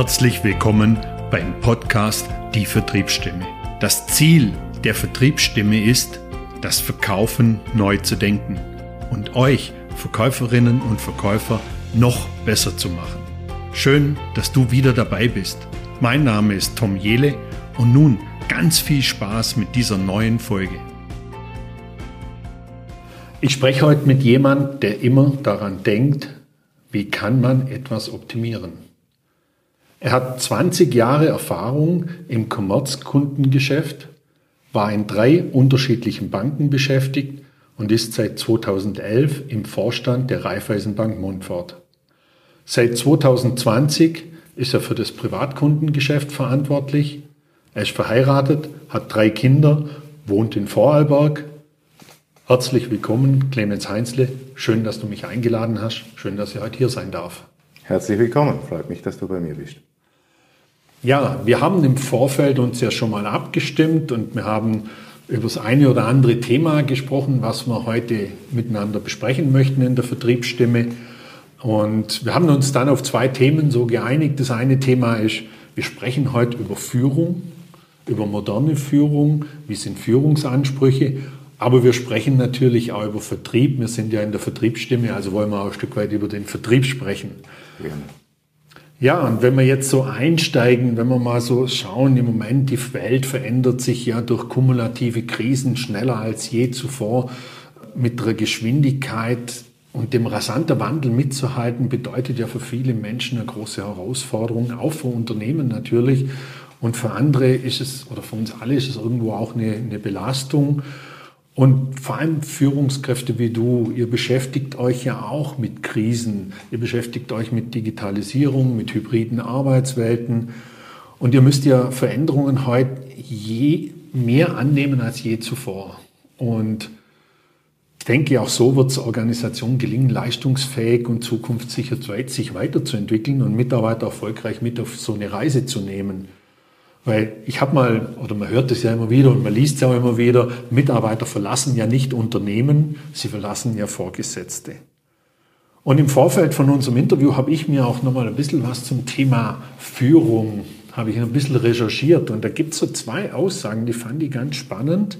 Herzlich willkommen beim Podcast Die Vertriebsstimme. Das Ziel der Vertriebsstimme ist, das Verkaufen neu zu denken und euch Verkäuferinnen und Verkäufer noch besser zu machen. Schön, dass du wieder dabei bist. Mein Name ist Tom Jele und nun ganz viel Spaß mit dieser neuen Folge. Ich spreche heute mit jemandem, der immer daran denkt, wie kann man etwas optimieren. Er hat 20 Jahre Erfahrung im Kommerzkundengeschäft, war in drei unterschiedlichen Banken beschäftigt und ist seit 2011 im Vorstand der Raiffeisenbank Montfort. Seit 2020 ist er für das Privatkundengeschäft verantwortlich. Er ist verheiratet, hat drei Kinder, wohnt in Vorarlberg. Herzlich willkommen, Clemens Heinzle. Schön, dass du mich eingeladen hast. Schön, dass ich heute hier sein darf. Herzlich willkommen. Freut mich, dass du bei mir bist. Ja, wir haben im Vorfeld uns ja schon mal abgestimmt und wir haben über das eine oder andere Thema gesprochen, was wir heute miteinander besprechen möchten in der Vertriebsstimme. Und wir haben uns dann auf zwei Themen so geeinigt. Das eine Thema ist, wir sprechen heute über Führung, über moderne Führung, wie sind Führungsansprüche, aber wir sprechen natürlich auch über Vertrieb. Wir sind ja in der Vertriebsstimme, also wollen wir auch ein Stück weit über den Vertrieb sprechen. Gerne. Ja, und wenn wir jetzt so einsteigen, wenn wir mal so schauen, im Moment, die Welt verändert sich ja durch kumulative Krisen schneller als je zuvor mit der Geschwindigkeit und dem rasanten Wandel mitzuhalten, bedeutet ja für viele Menschen eine große Herausforderung, auch für Unternehmen natürlich. Und für andere ist es, oder für uns alle ist es irgendwo auch eine, eine Belastung. Und vor allem Führungskräfte wie du, ihr beschäftigt euch ja auch mit Krisen, ihr beschäftigt euch mit Digitalisierung, mit hybriden Arbeitswelten und ihr müsst ja Veränderungen heute je mehr annehmen als je zuvor. Und ich denke, auch so wird es Organisationen gelingen, leistungsfähig und zukunftssicher sich weiterzuentwickeln und Mitarbeiter erfolgreich mit auf so eine Reise zu nehmen. Weil ich habe mal, oder man hört es ja immer wieder und man liest es ja auch immer wieder, Mitarbeiter verlassen ja nicht Unternehmen, sie verlassen ja Vorgesetzte. Und im Vorfeld von unserem Interview habe ich mir auch nochmal ein bisschen was zum Thema Führung, habe ich ein bisschen recherchiert. Und da gibt es so zwei Aussagen, die fand ich ganz spannend.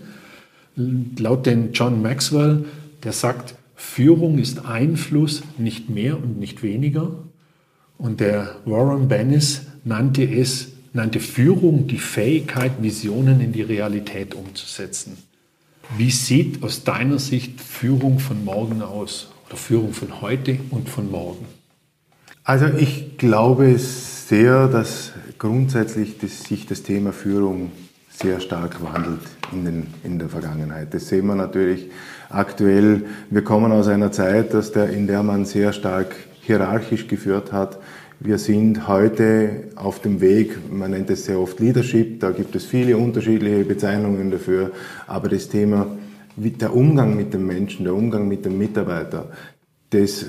Laut den John Maxwell, der sagt, Führung ist Einfluss, nicht mehr und nicht weniger. Und der Warren Bennis nannte es nannte Führung die Fähigkeit, Visionen in die Realität umzusetzen. Wie sieht aus deiner Sicht Führung von morgen aus oder Führung von heute und von morgen? Also ich glaube sehr, dass grundsätzlich das, sich das Thema Führung sehr stark wandelt in, den, in der Vergangenheit. Das sehen wir natürlich aktuell. Wir kommen aus einer Zeit, dass der, in der man sehr stark hierarchisch geführt hat. Wir sind heute auf dem Weg, man nennt es sehr oft Leadership, da gibt es viele unterschiedliche Bezeichnungen dafür, aber das Thema, der Umgang mit dem Menschen, der Umgang mit dem Mitarbeiter, das,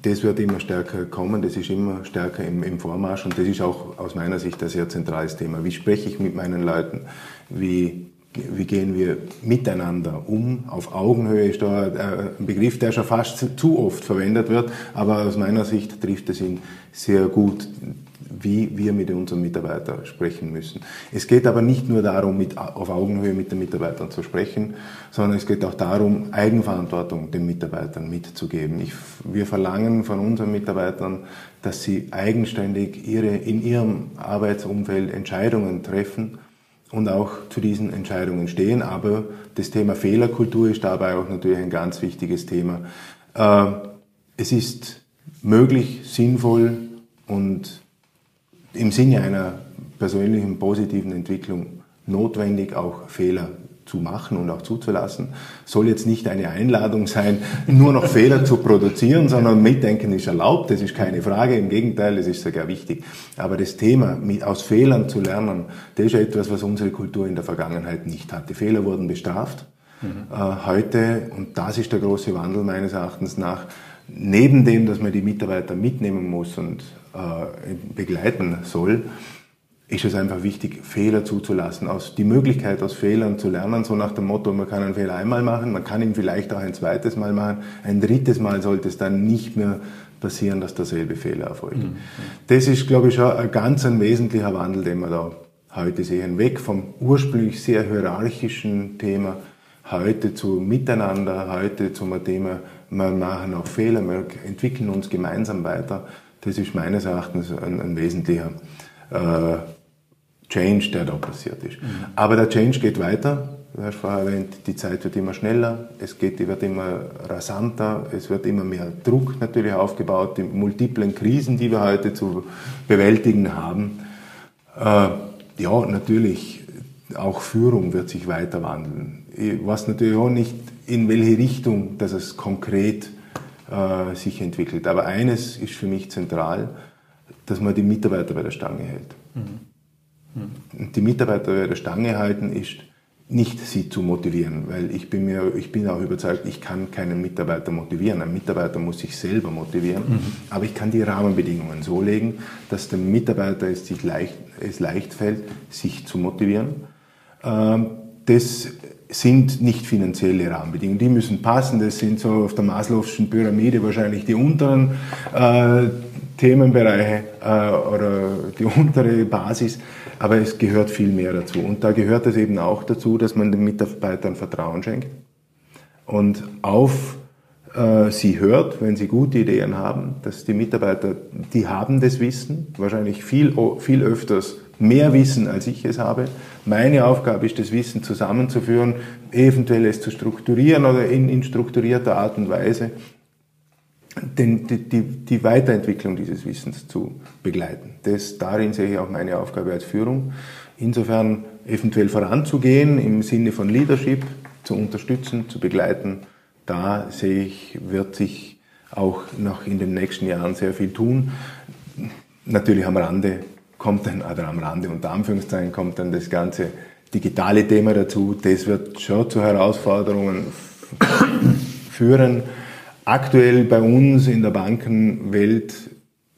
das wird immer stärker kommen, das ist immer stärker im, im Vormarsch und das ist auch aus meiner Sicht ein sehr zentrales Thema. Wie spreche ich mit meinen Leuten? Wie wie gehen wir miteinander um? Auf Augenhöhe ist da äh, ein Begriff, der schon fast zu oft verwendet wird, aber aus meiner Sicht trifft es ihn sehr gut, wie wir mit unseren Mitarbeitern sprechen müssen. Es geht aber nicht nur darum, mit, auf Augenhöhe mit den Mitarbeitern zu sprechen, sondern es geht auch darum, Eigenverantwortung den Mitarbeitern mitzugeben. Ich, wir verlangen von unseren Mitarbeitern, dass sie eigenständig ihre, in ihrem Arbeitsumfeld Entscheidungen treffen und auch zu diesen Entscheidungen stehen. Aber das Thema Fehlerkultur ist dabei auch natürlich ein ganz wichtiges Thema. Äh, es ist möglich, sinnvoll und im Sinne einer persönlichen positiven Entwicklung notwendig, auch Fehler zu machen und auch zuzulassen. Soll jetzt nicht eine Einladung sein, nur noch Fehler zu produzieren, sondern Mitdenken ist erlaubt, das ist keine Frage, im Gegenteil, das ist sogar wichtig. Aber das Thema, mit, aus Fehlern zu lernen, das ist etwas, was unsere Kultur in der Vergangenheit nicht hatte. Fehler wurden bestraft. Mhm. Äh, heute, und das ist der große Wandel meines Erachtens nach, neben dem, dass man die Mitarbeiter mitnehmen muss und begleiten soll, ist es einfach wichtig, Fehler zuzulassen, aus, die Möglichkeit aus Fehlern zu lernen, so nach dem Motto, man kann einen Fehler einmal machen, man kann ihn vielleicht auch ein zweites Mal machen, ein drittes Mal sollte es dann nicht mehr passieren, dass derselbe Fehler erfolgt. Mhm. Das ist, glaube ich, schon ein ganz ein wesentlicher Wandel, den wir da heute sehen. Weg vom ursprünglich sehr hierarchischen Thema heute zu Miteinander, heute zum Thema, wir machen auch Fehler, wir entwickeln uns gemeinsam weiter. Das ist meines Erachtens ein, ein wesentlicher äh, Change, der da passiert ist. Mhm. Aber der Change geht weiter. Du hast vorher erwähnt, die Zeit wird immer schneller, es geht, wird immer rasanter, es wird immer mehr Druck natürlich aufgebaut, die multiplen Krisen, die wir heute zu bewältigen haben. Äh, ja, natürlich, auch Führung wird sich weiter wandeln. Ich weiß natürlich auch nicht, in welche Richtung dass es konkret äh, sich entwickelt. Aber eines ist für mich zentral, dass man die Mitarbeiter bei der Stange hält. Mhm. Mhm. Die Mitarbeiter bei der Stange halten ist nicht sie zu motivieren, weil ich bin mir, ich bin auch überzeugt, ich kann keinen Mitarbeiter motivieren. Ein Mitarbeiter muss sich selber motivieren, mhm. aber ich kann die Rahmenbedingungen so legen, dass dem Mitarbeiter es sich leicht, es leicht fällt, sich zu motivieren. Ähm, das sind nicht finanzielle Rahmenbedingungen, die müssen passen. Das sind so auf der Maslow'schen Pyramide wahrscheinlich die unteren äh, Themenbereiche äh, oder die untere Basis, aber es gehört viel mehr dazu. Und da gehört es eben auch dazu, dass man den Mitarbeitern Vertrauen schenkt und auf äh, sie hört, wenn sie gute Ideen haben, dass die Mitarbeiter, die haben das Wissen, wahrscheinlich viel, viel öfters mehr Wissen, als ich es habe. Meine Aufgabe ist, das Wissen zusammenzuführen, eventuell es zu strukturieren oder in, in strukturierter Art und Weise den, die, die, die Weiterentwicklung dieses Wissens zu begleiten. Das, darin sehe ich auch meine Aufgabe als Führung. Insofern eventuell voranzugehen im Sinne von Leadership, zu unterstützen, zu begleiten, da sehe ich, wird sich auch noch in den nächsten Jahren sehr viel tun. Natürlich am Rande kommt dann, oder am Rande unter Anführungszeichen kommt dann das ganze digitale Thema dazu. Das wird schon zu Herausforderungen führen. Aktuell bei uns in der Bankenwelt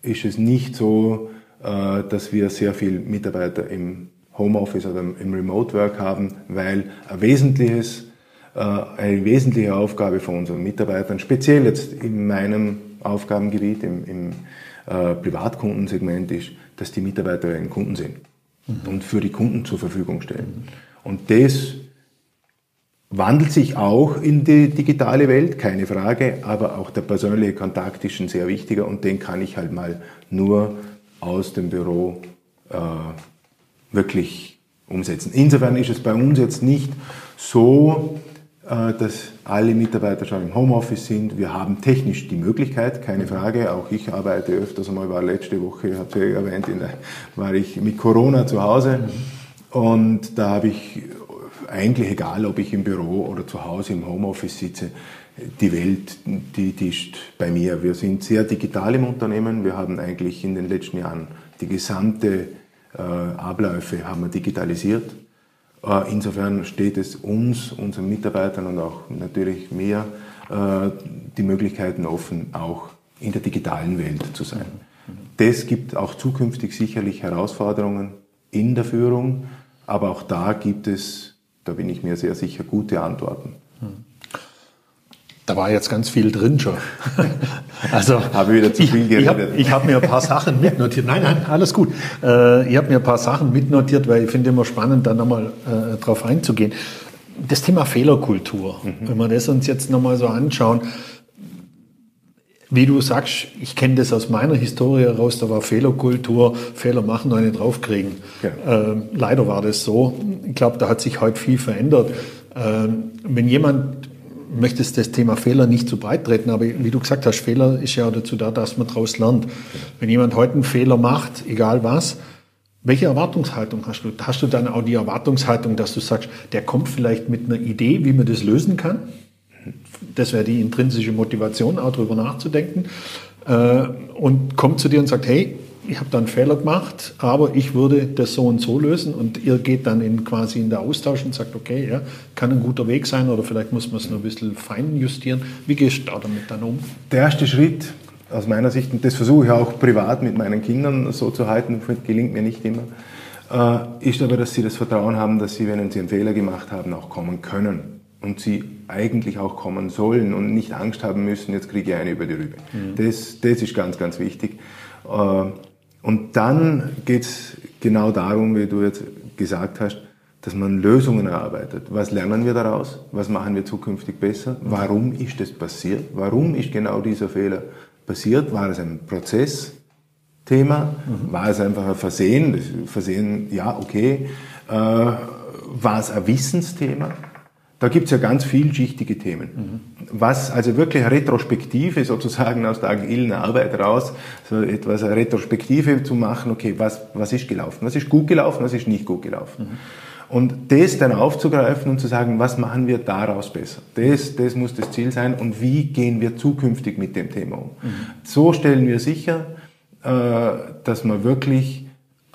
ist es nicht so, äh, dass wir sehr viele Mitarbeiter im Homeoffice oder im Remote Work haben, weil ein wesentliches, äh, eine wesentliche Aufgabe von unseren Mitarbeitern, speziell jetzt in meinem Aufgabengebiet, im, im äh, Privatkundensegment, ist, dass die Mitarbeiter einen Kunden sind mhm. und für die Kunden zur Verfügung stellen. Mhm. Und das wandelt sich auch in die digitale Welt, keine Frage, aber auch der persönliche Kontakt ist ein sehr wichtiger und den kann ich halt mal nur aus dem Büro äh, wirklich umsetzen. Insofern ist es bei uns jetzt nicht so, dass alle Mitarbeiter schon im Homeoffice sind. Wir haben technisch die Möglichkeit, keine Frage. Auch ich arbeite öfters einmal, war letzte Woche, ich habe ja erwähnt, der, war ich mit Corona zu Hause. Und da habe ich eigentlich egal, ob ich im Büro oder zu Hause im Homeoffice sitze, die Welt, die, die ist bei mir. Wir sind sehr digital im Unternehmen. Wir haben eigentlich in den letzten Jahren die gesamte äh, Abläufe haben wir digitalisiert. Äh, insofern steht es uns, unseren Mitarbeitern und auch natürlich mir äh, die Möglichkeiten offen, auch in der digitalen Welt zu sein. Das gibt auch zukünftig sicherlich Herausforderungen in der Führung, aber auch da gibt es, da bin ich mir sehr sicher, gute Antworten. Da war jetzt ganz viel drin schon. Also habe wieder zu viel geredet. Ich, ich habe hab mir ein paar Sachen mitnotiert. Nein, nein, alles gut. Äh, ich habe mir ein paar Sachen mitnotiert, weil ich finde immer spannend, da nochmal äh, drauf einzugehen. Das Thema Fehlerkultur, mhm. wenn wir das uns jetzt nochmal so anschauen, wie du sagst, ich kenne das aus meiner Historie heraus, da war Fehlerkultur, Fehler machen, eine draufkriegen. Ja. Äh, leider war das so. Ich glaube, da hat sich heute viel verändert. Äh, wenn jemand möchtest das Thema Fehler nicht zu breit treten, aber wie du gesagt hast, Fehler ist ja dazu da, dass man daraus lernt. Wenn jemand heute einen Fehler macht, egal was, welche Erwartungshaltung hast du? Hast du dann auch die Erwartungshaltung, dass du sagst, der kommt vielleicht mit einer Idee, wie man das lösen kann? Das wäre die intrinsische Motivation, auch darüber nachzudenken. Äh, und kommt zu dir und sagt, hey, ich habe da einen Fehler gemacht, aber ich würde das so und so lösen und ihr geht dann in quasi in der Austausch und sagt, okay, ja, kann ein guter Weg sein oder vielleicht muss man es noch ein bisschen fein justieren. Wie gehst du da damit dann um? Der erste Schritt aus meiner Sicht, und das versuche ich auch privat mit meinen Kindern so zu halten, gelingt mir nicht immer, äh, ist aber, dass sie das Vertrauen haben, dass sie, wenn sie einen Fehler gemacht haben, auch kommen können und sie eigentlich auch kommen sollen und nicht Angst haben müssen, jetzt kriege ich eine über die Rübe. Mhm. Das, das ist ganz, ganz wichtig. Äh, und dann geht es genau darum, wie du jetzt gesagt hast, dass man Lösungen erarbeitet. Was lernen wir daraus? Was machen wir zukünftig besser? Warum ist das passiert? Warum ist genau dieser Fehler passiert? War es ein Prozessthema? Mhm. War es einfach ein Versehen? Versehen, ja, okay. Äh, war es ein Wissensthema? Da gibt es ja ganz vielschichtige Themen. Mhm. Was also wirklich Retrospektive sozusagen aus der agilen Arbeit raus, so etwas Retrospektive zu machen, okay, was, was ist gelaufen? Was ist gut gelaufen, was ist nicht gut gelaufen? Mhm. Und das dann aufzugreifen und zu sagen, was machen wir daraus besser? Das, das muss das Ziel sein und wie gehen wir zukünftig mit dem Thema um? Mhm. So stellen wir sicher, äh, dass man wirklich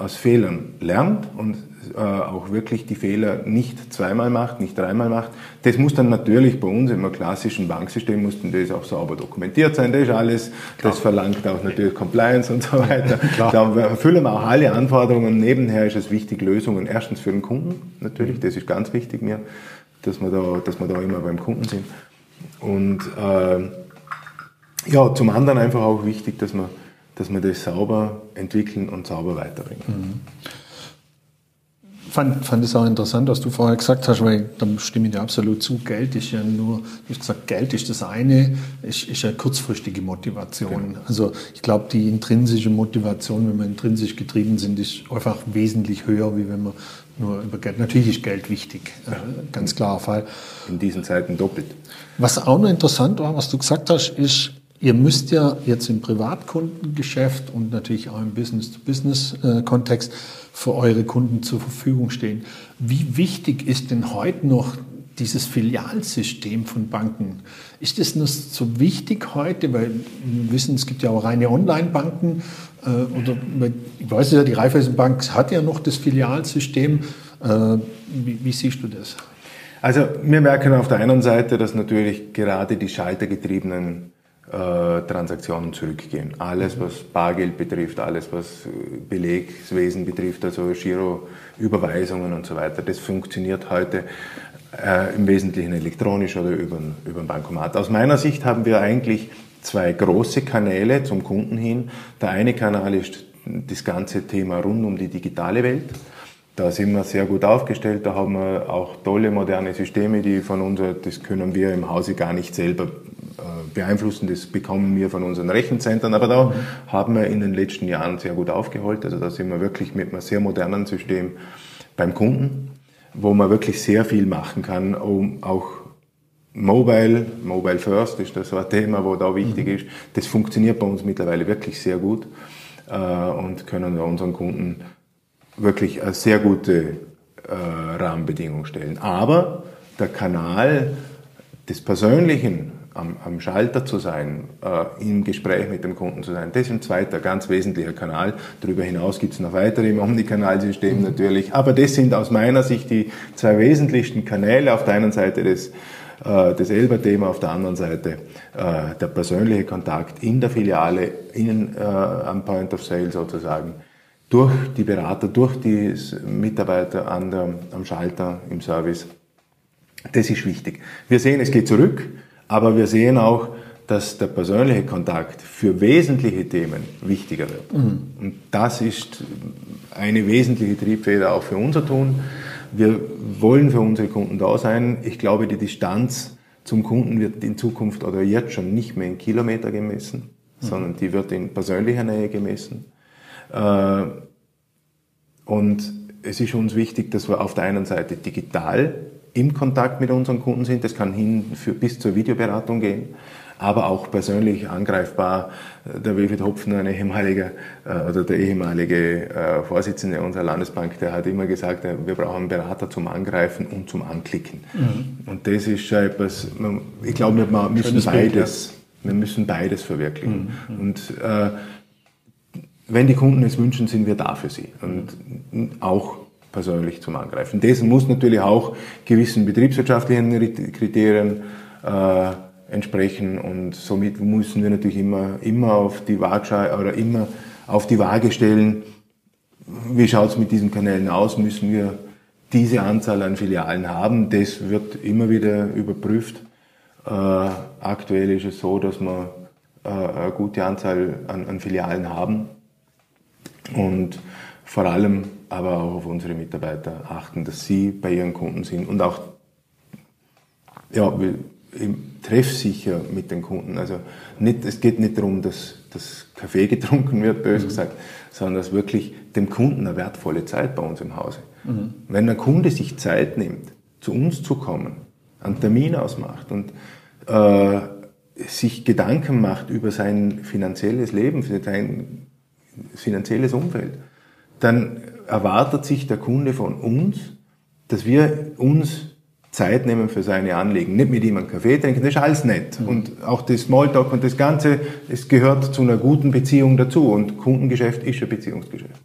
aus Fehlern lernt und äh, auch wirklich die Fehler nicht zweimal macht, nicht dreimal macht. Das muss dann natürlich bei uns im klassischen Banksystem muss das auch sauber dokumentiert sein. Das ist alles, Klar. das verlangt auch natürlich Compliance und so weiter. Da erfüllen wir auch alle Anforderungen. Nebenher ist es wichtig, Lösungen erstens für den Kunden natürlich, das ist ganz wichtig mir, dass wir da, dass wir da immer beim Kunden sind. Und äh, ja, zum anderen einfach auch wichtig, dass wir, dass wir das sauber entwickeln und sauber weiterbringen. Mhm fand, fand es auch interessant, was du vorher gesagt hast, weil da stimme ich dir absolut zu. Geld ist ja nur, du hast gesagt, Geld ist das eine, ist, ist eine kurzfristige Motivation. Genau. Also ich glaube, die intrinsische Motivation, wenn wir intrinsisch getrieben sind, ist einfach wesentlich höher, wie wenn man nur über Geld. Natürlich ist Geld wichtig, ja. ganz klarer Fall. In diesen Zeiten doppelt. Was auch noch interessant war, was du gesagt hast, ist, Ihr müsst ja jetzt im Privatkundengeschäft und natürlich auch im Business-to-Business-Kontext für eure Kunden zur Verfügung stehen. Wie wichtig ist denn heute noch dieses Filialsystem von Banken? Ist das noch so wichtig heute? Weil wir wissen, es gibt ja auch reine Online-Banken. Äh, oder ich weiß ja, die Raiffeisenbank hat ja noch das Filialsystem. Äh, wie, wie siehst du das? Also wir merken auf der einen Seite, dass natürlich gerade die schaltergetriebenen Transaktionen zurückgehen. Alles, was Bargeld betrifft, alles, was Belegswesen betrifft, also Giro-Überweisungen und so weiter, das funktioniert heute äh, im Wesentlichen elektronisch oder über, über ein Bankomat. Aus meiner Sicht haben wir eigentlich zwei große Kanäle zum Kunden hin. Der eine Kanal ist das ganze Thema rund um die digitale Welt. Da sind wir sehr gut aufgestellt, da haben wir auch tolle moderne Systeme, die von uns, das können wir im Hause gar nicht selber äh, beeinflussen. Das bekommen wir von unseren Rechenzentren. Aber da haben wir in den letzten Jahren sehr gut aufgeholt. Also da sind wir wirklich mit einem sehr modernen System beim Kunden, wo man wirklich sehr viel machen kann, um auch Mobile, Mobile First ist das so ein Thema, wo da wichtig mhm. ist. Das funktioniert bei uns mittlerweile wirklich sehr gut äh, und können wir unseren Kunden wirklich eine sehr gute äh, Rahmenbedingung stellen. Aber der Kanal des Persönlichen am, am Schalter zu sein, äh, im Gespräch mit dem Kunden zu sein. Das ist ein zweiter ganz wesentlicher Kanal. Darüber hinaus gibt es noch weitere im Omnikanalsystem mhm. natürlich. Aber das sind aus meiner Sicht die zwei wesentlichsten Kanäle. Auf der einen Seite das, äh, das Elber-Thema, auf der anderen Seite äh, der persönliche Kontakt in der Filiale, in, äh, am Point of Sale sozusagen durch die Berater, durch die Mitarbeiter an der, am Schalter im Service. Das ist wichtig. Wir sehen, es geht zurück. Aber wir sehen auch, dass der persönliche Kontakt für wesentliche Themen wichtiger wird. Mhm. Und das ist eine wesentliche Triebfeder auch für unser Tun. Wir wollen für unsere Kunden da sein. Ich glaube, die Distanz zum Kunden wird in Zukunft oder jetzt schon nicht mehr in Kilometer gemessen, mhm. sondern die wird in persönlicher Nähe gemessen. Äh, und es ist uns wichtig, dass wir auf der einen Seite digital im Kontakt mit unseren Kunden sind. Das kann hin für, bis zur Videoberatung gehen, aber auch persönlich angreifbar. Der Wilfried Hopfen, ein ehemaliger äh, oder der ehemalige äh, Vorsitzende unserer Landesbank, der hat immer gesagt, äh, wir brauchen einen Berater zum Angreifen und zum Anklicken. Mhm. Und das ist schon etwas, ich glaube, wir müssen beides, wir müssen beides verwirklichen. Mhm. Und äh, wenn die Kunden es wünschen, sind wir da für sie. Und auch persönlich zum Angreifen. Dessen muss natürlich auch gewissen betriebswirtschaftlichen Kriterien äh, entsprechen und somit müssen wir natürlich immer, immer auf die Waagschale oder immer auf die Waage stellen, wie schaut es mit diesen Kanälen aus, müssen wir diese Anzahl an Filialen haben. Das wird immer wieder überprüft. Äh, aktuell ist es so, dass wir äh, eine gute Anzahl an, an, Filialen haben und vor allem aber auch auf unsere Mitarbeiter achten, dass sie bei ihren Kunden sind und auch ja, treffsicher mit den Kunden. Also nicht, es geht nicht darum, dass das Kaffee getrunken wird, böse mhm. gesagt, sondern dass wirklich dem Kunden eine wertvolle Zeit bei uns im Hause. Mhm. Wenn ein Kunde sich Zeit nimmt, zu uns zu kommen, einen Termin ausmacht und äh, sich Gedanken macht über sein finanzielles Leben, sein finanzielles Umfeld, dann erwartet sich der Kunde von uns, dass wir uns Zeit nehmen für seine Anliegen. Nicht mit ihm einen Kaffee trinken, das ist alles nett. Mhm. Und auch das Smalltalk und das Ganze, es gehört zu einer guten Beziehung dazu. Und Kundengeschäft ist ein Beziehungsgeschäft.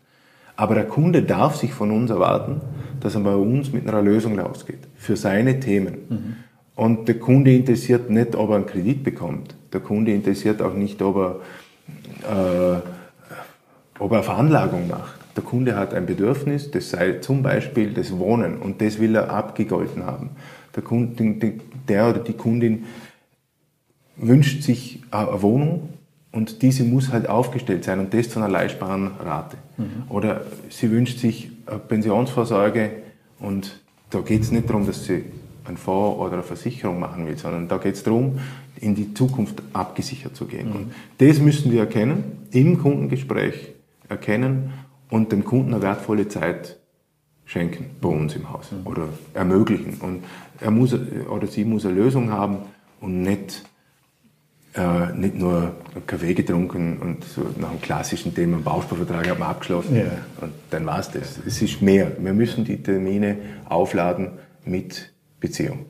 Aber der Kunde darf sich von uns erwarten, dass er bei uns mit einer Lösung rausgeht. Für seine Themen. Mhm. Und der Kunde interessiert nicht, ob er einen Kredit bekommt. Der Kunde interessiert auch nicht, ob er, äh, ob er Veranlagung macht. Der Kunde hat ein Bedürfnis, das sei zum Beispiel das Wohnen und das will er abgegolten haben. Der, Kunde, der oder die Kundin wünscht sich eine Wohnung und diese muss halt aufgestellt sein und das zu einer leistbaren Rate. Mhm. Oder sie wünscht sich eine Pensionsvorsorge und da geht es nicht darum, dass sie einen Fonds oder eine Versicherung machen will, sondern da geht es darum, in die Zukunft abgesichert zu gehen. Mhm. Und das müssen wir erkennen, im Kundengespräch erkennen und dem Kunden eine wertvolle Zeit schenken bei uns im Haus mhm. oder ermöglichen. Und er muss oder sie muss eine Lösung haben und nicht, äh, nicht nur Kaffee getrunken und so nach einem klassischen Thema, einen Bausparvertrag haben wir abgeschlossen ja. und dann war es das. Es ist mehr. Wir müssen die Termine aufladen mit Beziehung.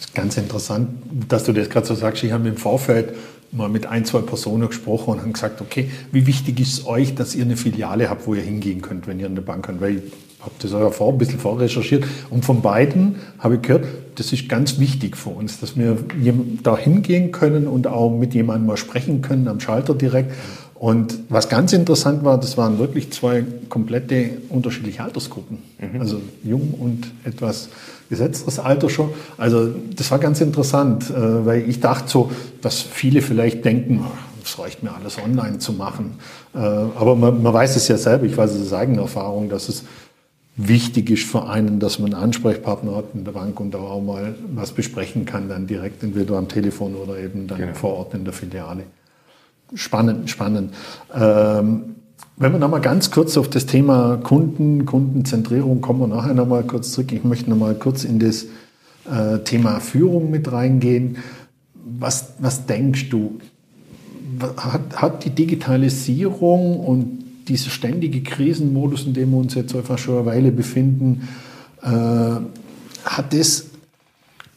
Ist ganz interessant, dass du das gerade so sagst. Ich habe im Vorfeld mal mit ein, zwei Personen gesprochen und haben gesagt, okay, wie wichtig ist es euch, dass ihr eine Filiale habt, wo ihr hingehen könnt, wenn ihr in der Bank könnt? Weil ich habe das auch vor, ein bisschen vorrecherchiert und von beiden habe ich gehört, das ist ganz wichtig für uns, dass wir da hingehen können und auch mit jemandem mal sprechen können, am Schalter direkt. Und was ganz interessant war, das waren wirklich zwei komplette unterschiedliche Altersgruppen. Mhm. Also jung und etwas gesetzteres Alter schon. Also das war ganz interessant, äh, weil ich dachte so, dass viele vielleicht denken, es reicht mir alles online zu machen. Äh, aber man, man weiß es ja selber, ich weiß es aus eigener Erfahrung, dass es wichtig ist für einen, dass man einen Ansprechpartner hat in der Bank und da auch mal was besprechen kann, dann direkt entweder am Telefon oder eben dann genau. vor Ort in der Filiale. Spannend, spannend. Ähm, wenn wir nochmal ganz kurz auf das Thema Kunden, Kundenzentrierung kommen wir nachher nochmal kurz zurück. Ich möchte nochmal kurz in das äh, Thema Führung mit reingehen. Was, was denkst du? Hat, hat die Digitalisierung und dieser ständige Krisenmodus, in dem wir uns jetzt einfach schon eine Weile befinden, äh, hat das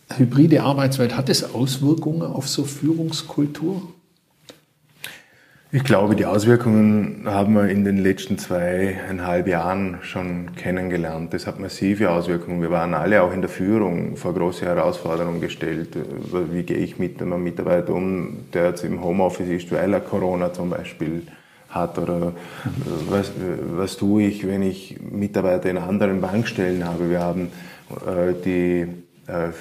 hybride Arbeitswelt, hat das Auswirkungen auf so Führungskultur? Ich glaube, die Auswirkungen haben wir in den letzten zweieinhalb Jahren schon kennengelernt. Das hat massive Auswirkungen. Wir waren alle auch in der Führung vor große Herausforderungen gestellt. Wie gehe ich mit einem Mitarbeiter um, der jetzt im Homeoffice ist, weil er Corona zum Beispiel hat? Oder was, was tue ich, wenn ich Mitarbeiter in anderen Bankstellen habe? Wir haben äh, die äh,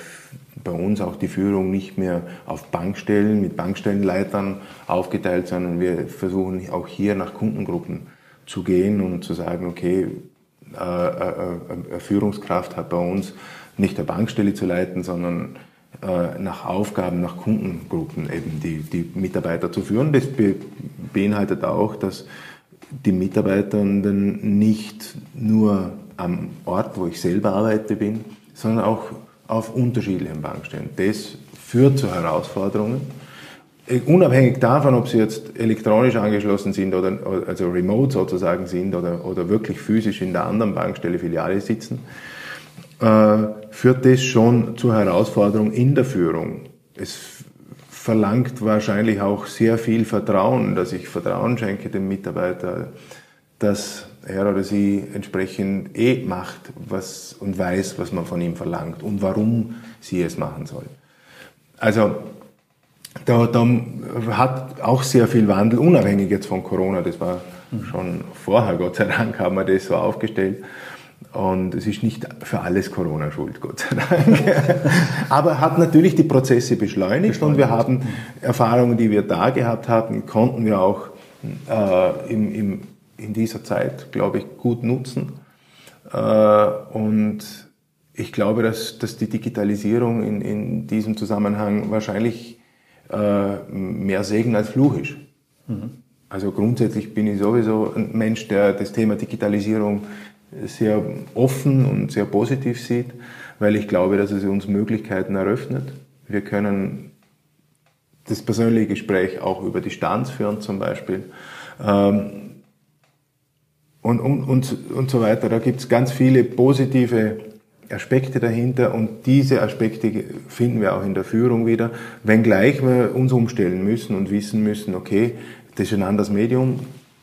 bei uns auch die Führung nicht mehr auf Bankstellen mit Bankstellenleitern aufgeteilt, sondern wir versuchen auch hier nach Kundengruppen zu gehen und zu sagen, okay, äh, äh, äh, eine Führungskraft hat bei uns nicht eine Bankstelle zu leiten, sondern nach Aufgaben, nach Kundengruppen eben die, die Mitarbeiter zu führen. Das beinhaltet auch, dass die Mitarbeitenden nicht nur am Ort, wo ich selber arbeite, bin, sondern auch auf unterschiedlichen Bankstellen. Das führt zu Herausforderungen. Äh, unabhängig davon, ob sie jetzt elektronisch angeschlossen sind oder also remote sozusagen sind oder, oder wirklich physisch in der anderen Bankstelle Filiale sitzen, äh, führt das schon zu Herausforderungen in der Führung. Es verlangt wahrscheinlich auch sehr viel Vertrauen, dass ich Vertrauen schenke dem Mitarbeiter, dass er oder sie entsprechend eh macht was, und weiß, was man von ihm verlangt und warum sie es machen soll. Also da, da hat auch sehr viel Wandel, unabhängig jetzt von Corona, das war schon vorher, Gott sei Dank, haben wir das so aufgestellt, Und es ist nicht für alles Corona schuld, Gott sei Dank. Aber hat natürlich die Prozesse beschleunigt, beschleunigt. und wir haben Erfahrungen, die wir da gehabt hatten, konnten wir auch äh, im, im, in dieser Zeit, glaube ich, gut nutzen. Äh, und ich glaube, dass, dass die Digitalisierung in, in diesem Zusammenhang wahrscheinlich äh, mehr Segen als Fluch ist. Mhm. Also grundsätzlich bin ich sowieso ein Mensch, der das Thema Digitalisierung sehr offen und sehr positiv sieht, weil ich glaube, dass es uns Möglichkeiten eröffnet. Wir können das persönliche Gespräch auch über Distanz führen zum Beispiel. Ähm, und, und, und, und so weiter. Da gibt es ganz viele positive Aspekte dahinter und diese Aspekte finden wir auch in der Führung wieder, wenngleich wir uns umstellen müssen und wissen müssen, okay, das ist ein anderes Medium,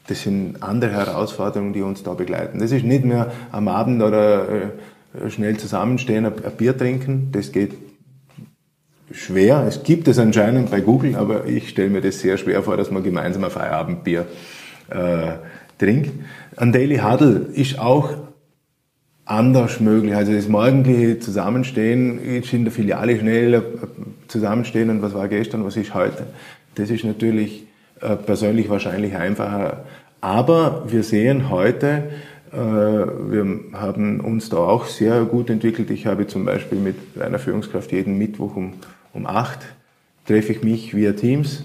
das sind andere Herausforderungen, die uns da begleiten. Das ist nicht mehr am Abend oder äh, schnell zusammenstehen, ein Bier trinken. Das geht schwer. Es gibt es anscheinend bei Google, aber ich stelle mir das sehr schwer vor, dass man gemeinsam ein Feierabendbier äh, trinkt. Ein Daily Huddle ist auch anders möglich. Also das morgendliche Zusammenstehen ist in der Filiale schnell äh, zusammenstehen und was war gestern, was ist heute. Das ist natürlich äh, persönlich wahrscheinlich einfacher. Aber wir sehen heute, äh, wir haben uns da auch sehr gut entwickelt. Ich habe zum Beispiel mit einer Führungskraft jeden Mittwoch um, um acht treffe ich mich via Teams,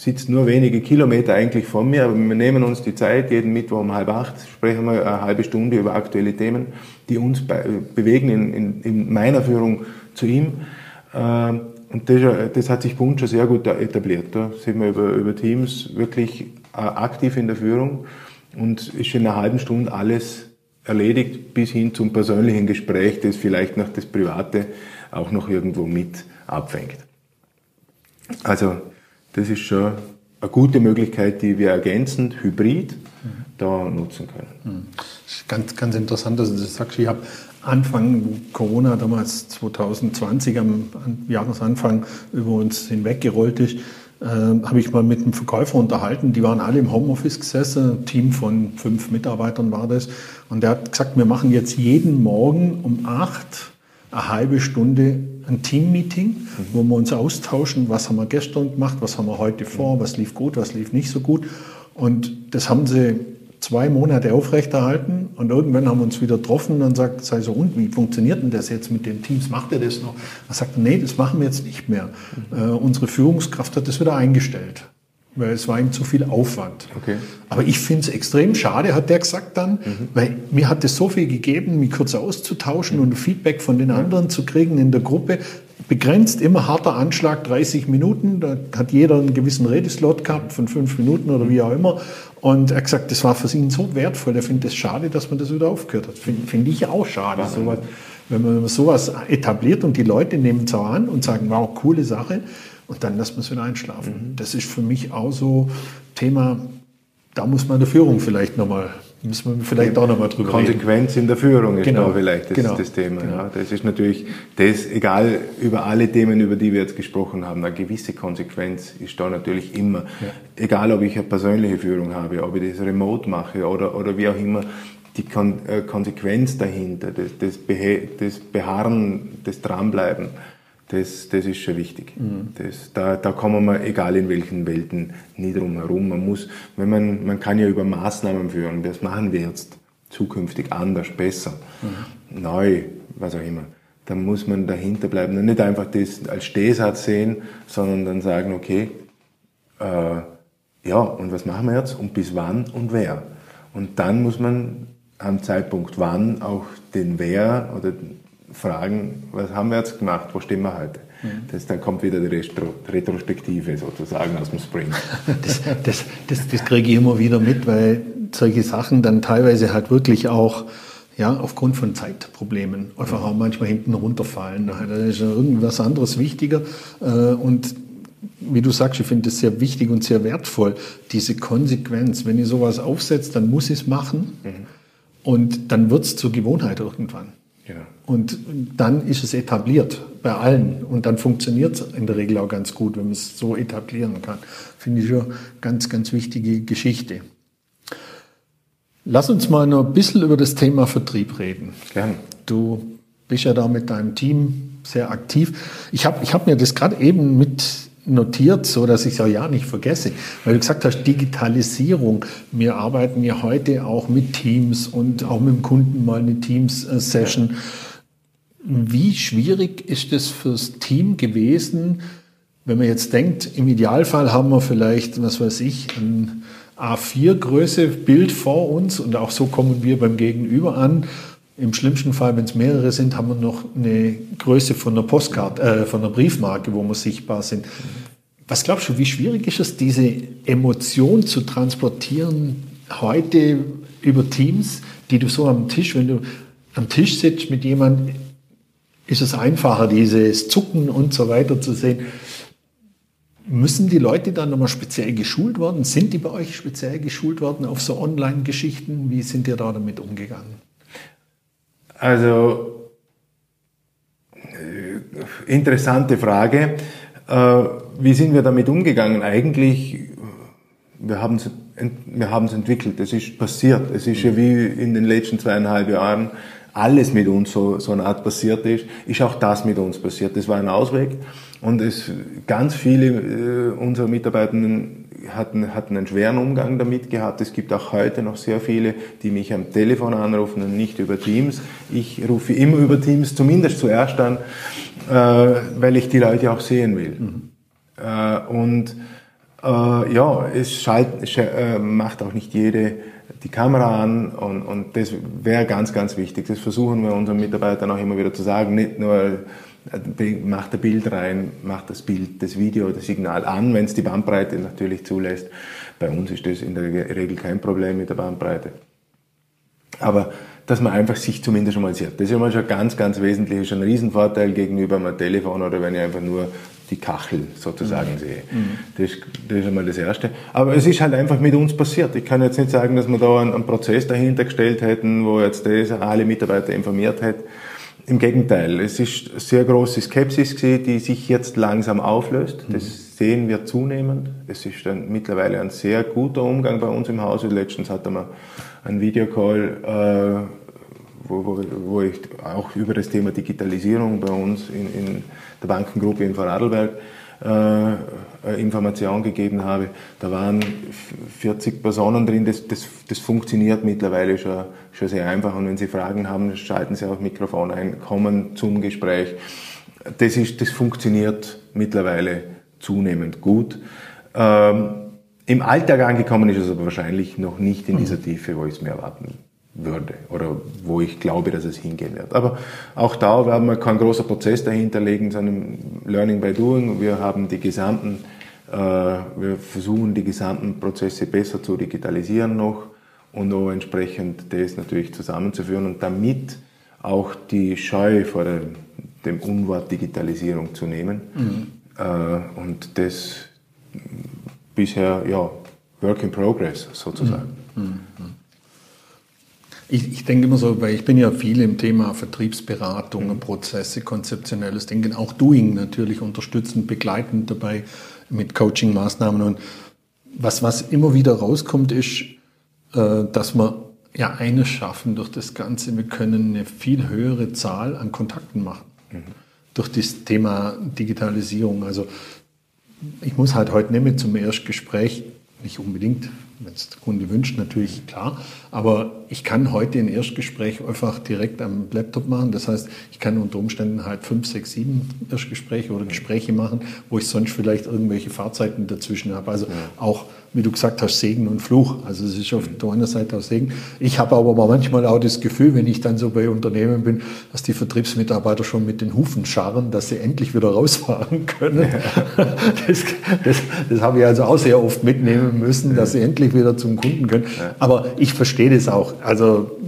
sitzt nur wenige Kilometer eigentlich von mir, aber wir nehmen uns die Zeit, jeden Mittwoch um halb acht sprechen wir eine halbe Stunde über aktuelle Themen, die uns bewegen in, in, in meiner Führung zu ihm. Ähm, und das, das, hat sich bei uns schon sehr gut etabliert. Da sind wir über, über Teams wirklich äh, aktiv in der Führung und ist in einer halben Stunde alles erledigt bis hin zum persönlichen Gespräch, das vielleicht noch das Private auch noch irgendwo mit abfängt. Also das ist schon eine gute Möglichkeit, die wir ergänzend, hybrid, da nutzen können. Mhm. Ganz, ganz interessant, dass du das sagst. Ich habe Anfang Corona, damals 2020, am Jahresanfang über uns hinweggerollt ist, äh, habe ich mal mit einem Verkäufer unterhalten. Die waren alle im Homeoffice gesessen, ein Team von fünf Mitarbeitern war das. Und der hat gesagt, wir machen jetzt jeden Morgen um acht eine halbe Stunde ein Team-Meeting, mhm. wo wir uns austauschen, was haben wir gestern gemacht, was haben wir heute vor, was lief gut, was lief nicht so gut. Und das haben sie zwei Monate aufrechterhalten und irgendwann haben wir uns wieder getroffen und sagt, sei so, und wie funktioniert denn das jetzt mit den Teams? Macht ihr das noch? Er sagt, nee, das machen wir jetzt nicht mehr. Mhm. Äh, unsere Führungskraft hat das wieder eingestellt, weil es war ihm zu viel Aufwand. Okay. Aber ich finde es extrem schade, hat der gesagt dann, mhm. weil mir hat es so viel gegeben, mich kurz auszutauschen mhm. und Feedback von den anderen zu kriegen in der Gruppe begrenzt, immer harter Anschlag, 30 Minuten. Da hat jeder einen gewissen Redeslot gehabt von fünf Minuten oder wie auch immer. Und er hat gesagt, das war für ihn so wertvoll. Er findet es schade, dass man das wieder aufgehört hat. Finde find ich auch schade. Sowas, wenn man sowas etabliert und die Leute nehmen es auch an und sagen, wow, coole Sache. Und dann lässt man es wieder einschlafen. Mhm. Das ist für mich auch so Thema, da muss man der Führung vielleicht nochmal Müssen wir vielleicht auch nochmal drüber Konsequenz reden. in der Führung ist genau. da vielleicht das, genau. das Thema. Genau. Ja. Das ist natürlich, das, egal über alle Themen, über die wir jetzt gesprochen haben, eine gewisse Konsequenz ist da natürlich immer. Ja. Egal, ob ich eine persönliche Führung habe, ob ich das remote mache oder, oder wie auch immer, die Kon äh, Konsequenz dahinter, das, das, Behe das Beharren, das Dranbleiben, das, das ist schon wichtig. Mhm. Das, da, da kommen wir, egal in welchen Welten, nie drum herum. Man muss, wenn man, man kann ja über Maßnahmen führen, das machen wir jetzt zukünftig anders, besser, mhm. neu, was auch immer. Dann muss man dahinter bleiben und nicht einfach das als Stehsatz sehen, sondern dann sagen, okay, äh, ja, und was machen wir jetzt und bis wann und wer? Und dann muss man am Zeitpunkt wann auch den Wer oder fragen, was haben wir jetzt gemacht, wo stehen wir heute? Mhm. Das, dann kommt wieder die Retro Retrospektive sozusagen aus dem Spring. Das, das, das, das kriege ich immer wieder mit, weil solche Sachen dann teilweise halt wirklich auch ja, aufgrund von Zeitproblemen einfach auch manchmal hinten runterfallen. Da ist irgendwas anderes wichtiger. Äh, und wie du sagst, ich finde das sehr wichtig und sehr wertvoll, diese Konsequenz. Wenn ich sowas aufsetze, dann muss ich es machen. Mhm. Und dann wird es zur Gewohnheit irgendwann. Ja. Und dann ist es etabliert bei allen. Und dann funktioniert es in der Regel auch ganz gut, wenn man es so etablieren kann. Finde ich schon ganz, ganz wichtige Geschichte. Lass uns mal noch ein bisschen über das Thema Vertrieb reden. Gerne. Du bist ja da mit deinem Team sehr aktiv. Ich habe ich hab mir das gerade eben mit notiert, so dass ich es auch ja nicht vergesse, weil du gesagt hast, Digitalisierung. Wir arbeiten ja heute auch mit Teams und auch mit dem Kunden mal eine Teams-Session. Wie schwierig ist es fürs Team gewesen, wenn man jetzt denkt, im Idealfall haben wir vielleicht, was weiß ich, ein A4-Größe Bild vor uns und auch so kommen wir beim Gegenüber an. Im schlimmsten Fall, wenn es mehrere sind, haben wir noch eine Größe von einer Postkarte, äh, von einer Briefmarke, wo wir sichtbar sind. Was glaubst du, wie schwierig ist es, diese Emotion zu transportieren heute über Teams, die du so am Tisch, wenn du am Tisch sitzt mit jemandem, ist es einfacher, dieses Zucken und so weiter zu sehen. Müssen die Leute dann nochmal speziell geschult worden? Sind die bei euch speziell geschult worden auf so Online-Geschichten? Wie sind ihr da damit umgegangen? Also, äh, interessante Frage. Äh, wie sind wir damit umgegangen? Eigentlich, wir haben es wir entwickelt. Es ist passiert. Es ist ja wie in den letzten zweieinhalb Jahren alles mit uns so, so eine Art passiert ist, ist auch das mit uns passiert. Das war ein Ausweg und es, ganz viele äh, unserer Mitarbeitenden hatten, hatten einen schweren Umgang damit gehabt. Es gibt auch heute noch sehr viele, die mich am Telefon anrufen und nicht über Teams. Ich rufe immer über Teams zumindest zuerst an, äh, weil ich die Leute auch sehen will. Mhm. Äh, und äh, ja, es schalt, äh, macht auch nicht jede die Kamera an und, und das wäre ganz, ganz wichtig. Das versuchen wir unseren Mitarbeitern auch immer wieder zu sagen. Nicht nur äh, macht ein Bild rein, macht das Bild, das Video, das Signal an, wenn es die Bandbreite natürlich zulässt. Bei uns ist das in der Regel kein Problem mit der Bandbreite. Aber dass man einfach sich zumindest schon mal sieht. Das ist immer schon ganz, ganz wesentlich, ist ein Riesenvorteil gegenüber einem Telefon oder wenn ich einfach nur die Kachel sozusagen mhm. sehe. Mhm. Das, das, ist einmal das Erste. Aber es ist halt einfach mit uns passiert. Ich kann jetzt nicht sagen, dass wir da einen, einen Prozess dahinter gestellt hätten, wo jetzt das alle Mitarbeiter informiert hätte. Im Gegenteil, es ist sehr große Skepsis gewesen, die sich jetzt langsam auflöst. Das mhm. sehen wir zunehmend. Es ist ein, mittlerweile ein sehr guter Umgang bei uns im Haus. Letztens hatten wir einen Videocall, äh, wo, wo, wo ich auch über das Thema Digitalisierung bei uns in, in der Bankengruppe in Vorarlberg äh, Information gegeben habe. Da waren 40 Personen drin, das, das, das funktioniert mittlerweile schon, schon sehr einfach. Und wenn Sie Fragen haben, schalten Sie auch Mikrofon ein, kommen zum Gespräch. Das, ist, das funktioniert mittlerweile zunehmend gut. Ähm, Im Alltag angekommen ist es aber wahrscheinlich noch nicht in dieser Tiefe, wo ich es mir erwarten würde oder wo ich glaube, dass es hingehen wird. Aber auch da werden wir kein großer Prozess dahinter legen, sondern Learning by Doing. Wir haben die gesamten, äh, wir versuchen die gesamten Prozesse besser zu digitalisieren noch und auch entsprechend das natürlich zusammenzuführen und damit auch die Scheu vor dem, dem Unwort Digitalisierung zu nehmen. Mhm. Äh, und das bisher, ja, Work in Progress sozusagen. Mhm. Mhm. Ich, ich, denke immer so, weil ich bin ja viel im Thema Vertriebsberatung, mhm. Prozesse, konzeptionelles Denken, auch Doing natürlich unterstützend, begleitend dabei mit Coaching-Maßnahmen. Und was, was immer wieder rauskommt, ist, äh, dass wir ja eines schaffen durch das Ganze. Wir können eine viel höhere Zahl an Kontakten machen. Mhm. Durch das Thema Digitalisierung. Also ich muss halt heute nicht mehr zum Erstgespräch, nicht unbedingt, wenn es der Kunde wünscht, natürlich klar. Aber ich kann heute ein Erstgespräch einfach direkt am Laptop machen. Das heißt, ich kann unter Umständen halt fünf, sechs, sieben Erstgespräche oder Gespräche machen, wo ich sonst vielleicht irgendwelche Fahrzeiten dazwischen habe. Also ja. auch, wie du gesagt hast, Segen und Fluch. Also es ist auf der einen Seite auch Segen. Ich habe aber manchmal auch das Gefühl, wenn ich dann so bei Unternehmen bin, dass die Vertriebsmitarbeiter schon mit den Hufen scharren, dass sie endlich wieder rausfahren können. Ja. Das, das, das habe ich also auch sehr oft mitnehmen müssen, dass sie endlich wieder zum Kunden können. Aber ich verstehe das auch. Also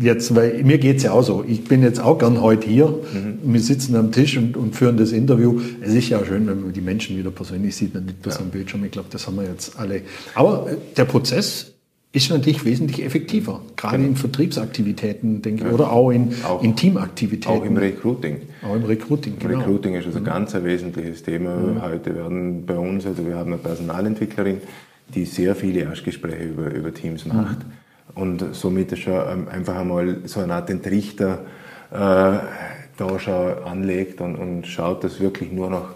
jetzt, weil mir geht es ja auch so. Ich bin jetzt auch gern heute hier. Mhm. Wir sitzen am Tisch und, und, führen das Interview. Es ist ja schön, wenn man die Menschen wieder persönlich sieht und nicht bloß ja. am Bildschirm. Ich glaube, das haben wir jetzt alle. Aber äh, der Prozess ist natürlich wesentlich effektiver, gerade genau. in Vertriebsaktivitäten, denke ich, ja. oder auch in, auch, in Teamaktivitäten. Auch im Recruiting. Auch im Recruiting, genau. Recruiting ist also mhm. ganz ein wesentliches Thema. Mhm. Heute werden bei uns, also wir haben eine Personalentwicklerin, die sehr viele Erstgespräche über, über Teams macht. Mhm und somit schon ähm, einfach einmal so eine Art Entrichter äh, da schon anlegt und, und schaut, dass wirklich nur noch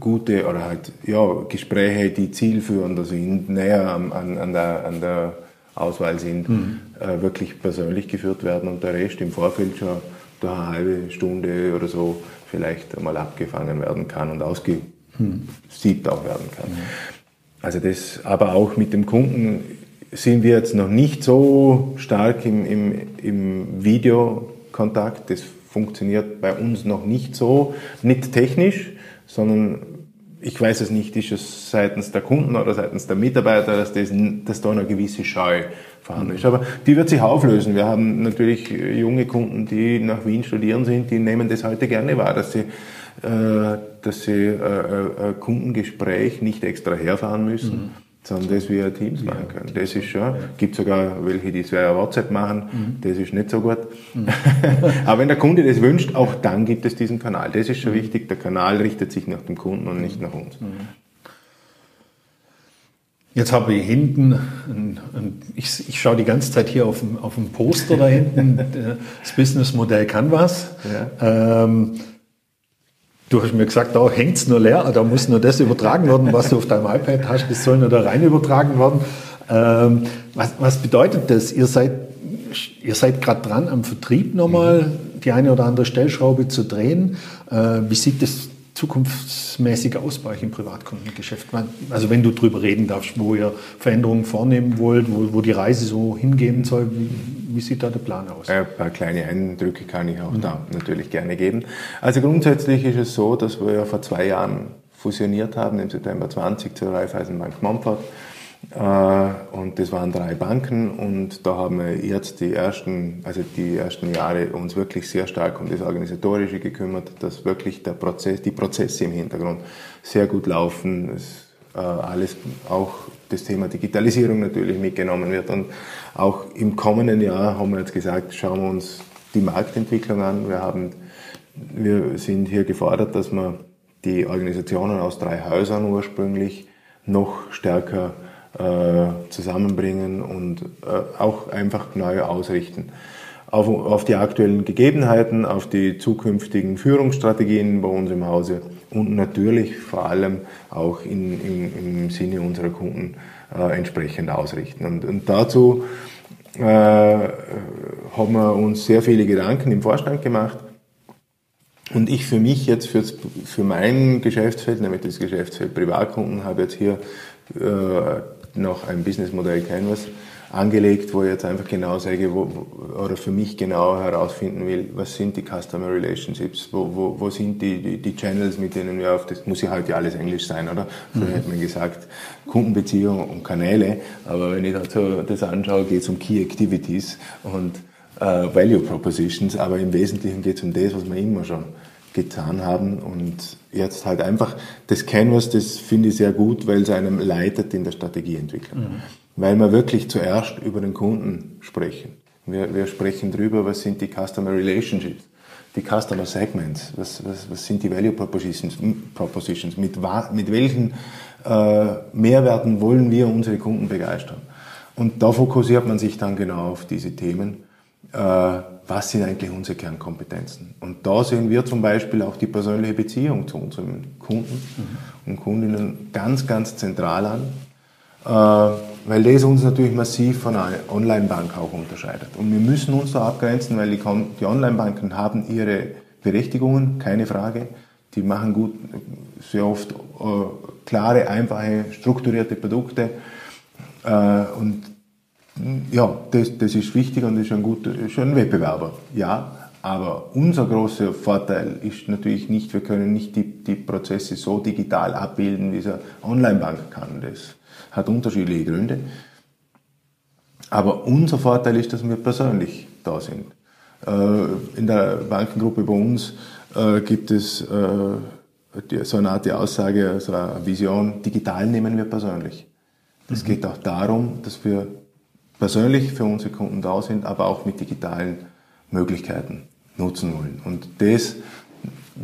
gute oder halt ja, Gespräche, die zielführender sind, näher an, an, der, an der Auswahl sind, mhm. äh, wirklich persönlich geführt werden und der Rest im Vorfeld schon durch eine halbe Stunde oder so vielleicht einmal abgefangen werden kann und ausgesiebt mhm. auch werden kann. Mhm. Also das, aber auch mit dem Kunden sind wir jetzt noch nicht so stark im, im, im Videokontakt. Das funktioniert bei uns noch nicht so, nicht technisch, sondern ich weiß es nicht, ist es seitens der Kunden oder seitens der Mitarbeiter, dass, das, dass da eine gewisse Scheu vorhanden ist. Aber die wird sich auflösen. Wir haben natürlich junge Kunden, die nach Wien studieren sind, die nehmen das heute gerne wahr, dass sie, äh, dass sie äh, äh, ein Kundengespräch nicht extra herfahren müssen. Mhm sondern das via Teams machen können. Das ist schon, ja. gibt sogar welche, die es via WhatsApp machen, mhm. das ist nicht so gut. Mhm. Aber wenn der Kunde das wünscht, auch dann gibt es diesen Kanal. Das ist schon mhm. wichtig, der Kanal richtet sich nach dem Kunden und nicht nach uns. Mhm. Jetzt habe ich hinten, ein, ein, ich, ich schaue die ganze Zeit hier auf dem, auf dem Poster da hinten, das Businessmodell Canvas. Ja. Ähm, Du hast mir gesagt, da hängt es nur leer, da muss nur das übertragen werden, was du auf deinem iPad hast, das soll nur da rein übertragen werden. Ähm, was, was, bedeutet das? Ihr seid, ihr seid gerade dran, am Vertrieb nochmal die eine oder andere Stellschraube zu drehen. Äh, wie sieht das zukunftsmäßig aus bei euch im Privatkundengeschäft? Also wenn du darüber reden darfst, wo ihr Veränderungen vornehmen wollt, wo, wo die Reise so hingehen soll, wie, wie, sieht da der Plan aus? Ein paar kleine Eindrücke kann ich auch mhm. da natürlich gerne geben. Also grundsätzlich ist es so, dass wir ja vor zwei Jahren fusioniert haben, im September 20 zur Raiffeisenbank Montfort. Äh, und das waren drei Banken und da haben wir jetzt die ersten, also die ersten Jahre uns wirklich sehr stark um das Organisatorische gekümmert, dass wirklich der Prozess, die Prozesse im Hintergrund sehr gut laufen, es, äh, alles, auch das Thema Digitalisierung natürlich mitgenommen wird und auch im kommenden Jahr haben wir jetzt gesagt, schauen wir uns die Marktentwicklung an. Wir haben, wir sind hier gefordert, dass wir die Organisationen aus drei Häusern ursprünglich noch stärker zusammenbringen und äh, auch einfach neu ausrichten. Auf, auf die aktuellen Gegebenheiten, auf die zukünftigen Führungsstrategien bei uns im Hause und natürlich vor allem auch in, in, im Sinne unserer Kunden äh, entsprechend ausrichten. Und, und dazu äh, haben wir uns sehr viele Gedanken im Vorstand gemacht. Und ich für mich jetzt für, für mein Geschäftsfeld, nämlich das Geschäftsfeld Privatkunden, habe jetzt hier äh, noch ein Businessmodell Canvas angelegt, wo ich jetzt einfach genau sage, wo, oder für mich genau herausfinden will, was sind die Customer Relationships, wo, wo, wo sind die, die, die Channels, mit denen wir auf das, muss ja halt ja alles Englisch sein, oder? Früher mhm. hätte man gesagt, Kundenbeziehungen und Kanäle, aber wenn ich dazu das anschaue, geht es um Key Activities und äh, Value Propositions, aber im Wesentlichen geht es um das, was wir immer schon getan haben und jetzt halt einfach das Canvas, das finde ich sehr gut, weil es einem leitet in der Strategieentwicklung. Mhm. Weil wir wirklich zuerst über den Kunden sprechen. Wir, wir sprechen drüber, was sind die Customer Relationships, die Customer Segments, was, was, was sind die Value Propositions, Propositions mit, mit welchen äh, Mehrwerten wollen wir unsere Kunden begeistern. Und da fokussiert man sich dann genau auf diese Themen. Äh, was sind eigentlich unsere Kernkompetenzen. Und da sehen wir zum Beispiel auch die persönliche Beziehung zu unseren Kunden mhm. und Kundinnen ganz, ganz zentral an, äh, weil das uns natürlich massiv von einer Online-Bank auch unterscheidet. Und wir müssen uns da abgrenzen, weil die, Online-Banken haben ihre Berechtigungen, keine Frage. Die machen gut, sehr oft äh, klare, einfache, strukturierte Produkte. Und ja, das, das ist wichtig und ist ein guter, schon ein Wettbewerber. Ja, aber unser großer Vorteil ist natürlich nicht, wir können nicht die, die Prozesse so digital abbilden, wie es eine Online-Bank kann. Das hat unterschiedliche Gründe. Aber unser Vorteil ist, dass wir persönlich da sind. Äh, in der Bankengruppe bei uns äh, gibt es äh, so eine Art Aussage, so eine Vision, digital nehmen wir persönlich. Es mhm. geht auch darum, dass wir persönlich für unsere Kunden da sind, aber auch mit digitalen Möglichkeiten nutzen wollen. Und das